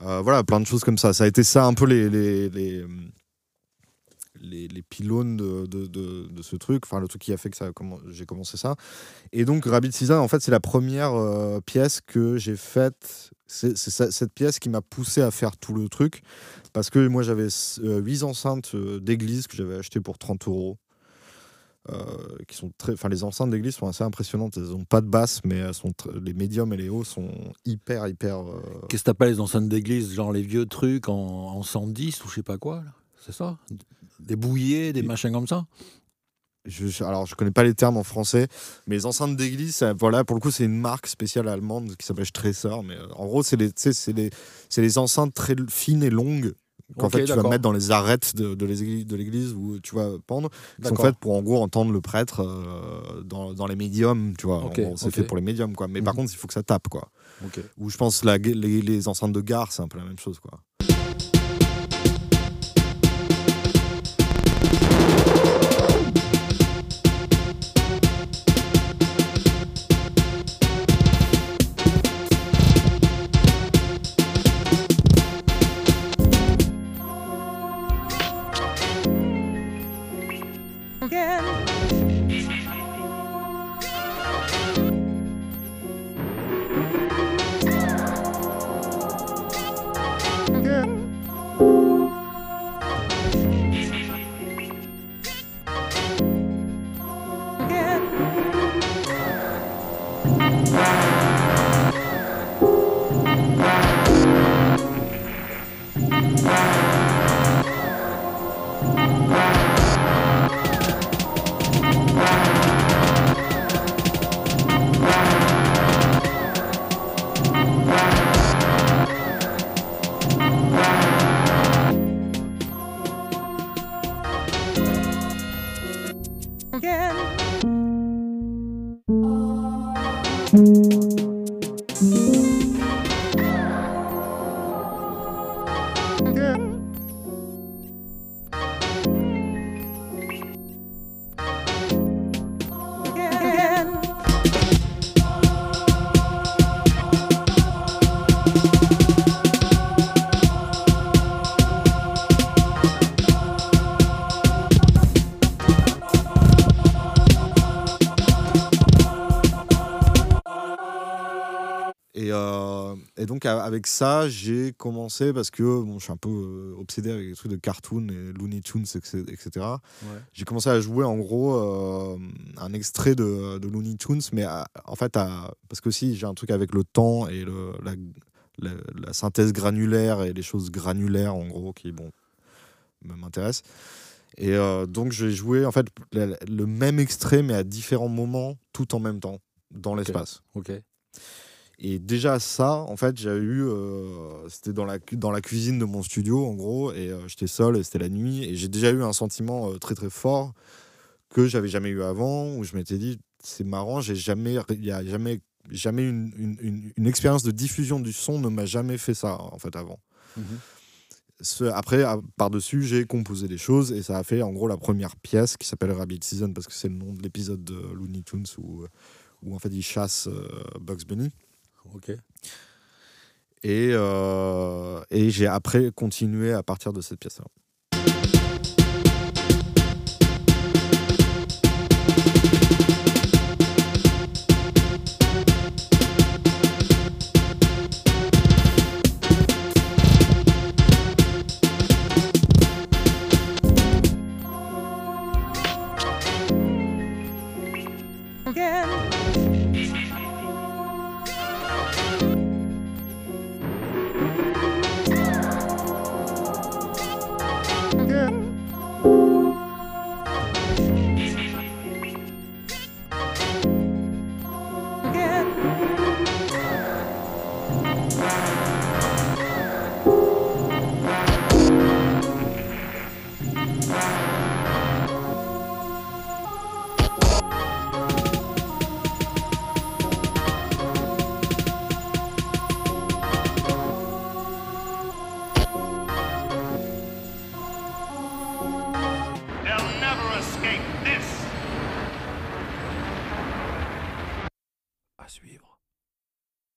Euh, voilà, plein de choses comme ça. Ça a été ça un peu les, les, les, pylônes de, de, de- ce truc, enfin le truc qui a fait que j'ai commencé ça. Et donc Rabbit Season, en fait, c'est la première euh, pièce que j'ai faite. C'est cette pièce qui m'a poussé à faire tout le truc. Parce que moi, j'avais 8 enceintes euh, d'église que j'avais achetées pour 30 euros. Euh, qui sont très, enfin les enceintes d'église sont assez impressionnantes. Elles ont pas de basse, mais elles sont tr- les médiums et les hauts sont hyper hyper. euh, Qu'est-ce que t'appelles les enceintes d'église Genre les vieux trucs en, en 110 ou je sais pas quoi, C'est ça? Des bouillés, des machins comme ça? Je, je- alors, je connais pas les termes en français, mais les enceintes d'église, voilà, pour le coup, c'est une marque spéciale allemande qui s'appelle Stresser. Mais euh, en gros, c'est les, les, c'est les enceintes très fines et longues qu'en fait tu vas mettre dans les arêtes de, de l'église, où tu vas pendre. Qui sont faites pour en gros entendre le prêtre euh, dans, dans les médiums, tu vois. C'est fait pour les médiums, quoi. Mais par Mhm. contre, il faut que ça tape, quoi. Ou je pense la, les, les enceintes de gare, c'est un peu la même chose, quoi. Et, et donc avec ça, j'ai commencé parce que bon, je suis un peu euh, obsédé avec les trucs de cartoon et Looney Tunes, etc. J'ai commencé à jouer en gros euh, un extrait de, de Looney Tunes, mais à- en fait, à- parce que aussi j'ai un truc avec le temps et le, la, la- la synthèse granulaire et les choses granulaires en gros qui bon m'intéressent. Et euh, donc j'ai joué en fait le, le même extrait mais à différents moments tout en même temps dans l'espace. Ok. Et déjà ça, en fait, j'ai eu, euh, c'était dans la dans la cuisine de mon studio en gros, et euh, j'étais seul, et c'était la nuit, et j'ai déjà eu un sentiment euh, très très fort que j'avais jamais eu avant, où je m'étais dit c'est marrant, j'ai jamais, il y a jamais, jamais une, une, une- une expérience de diffusion du son ne m'a jamais fait ça en fait avant. Ce- après, par-dessus, j'ai composé des choses et ça a fait en gros la première pièce qui s'appelle Rabbit Season parce que c'est le nom de l'épisode de Looney Tunes où, où en fait il chasse Bugs Bunny. Et, euh, et j'ai après continué à partir de cette pièce-là. Escape this. À suivre.